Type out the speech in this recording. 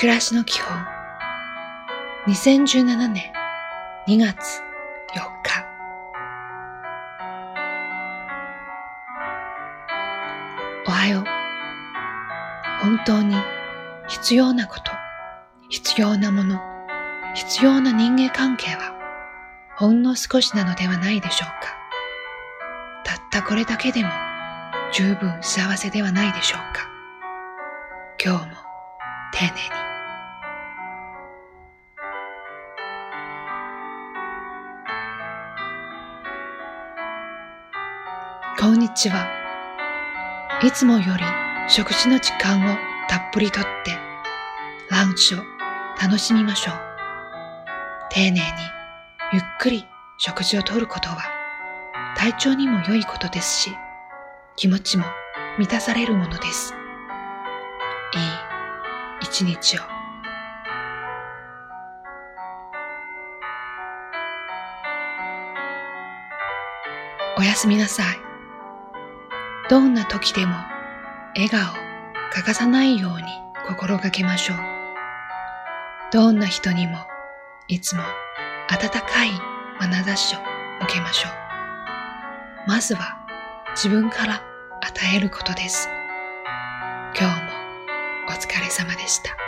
暮らしの基本。2017年2月4日。おはよう。本当に必要なこと必要なもの必要な人間関係はほんの少しなのではないでしょうか。たったこれだけでも十分幸せではないでしょうか。今日も丁寧に。こんにちは。いつもより食事の時間をたっぷりとってランチを楽しみましょう。丁寧にゆっくり食事をとることは体調にも良いことですし気持ちも満たされるものです。いい一日を。おやすみなさい。どんな時でも笑顔欠かさないように心がけましょう。どんな人にもいつも温かい眼差しを向けましょう。まずは自分から与えることです。今日もお疲れ様でした。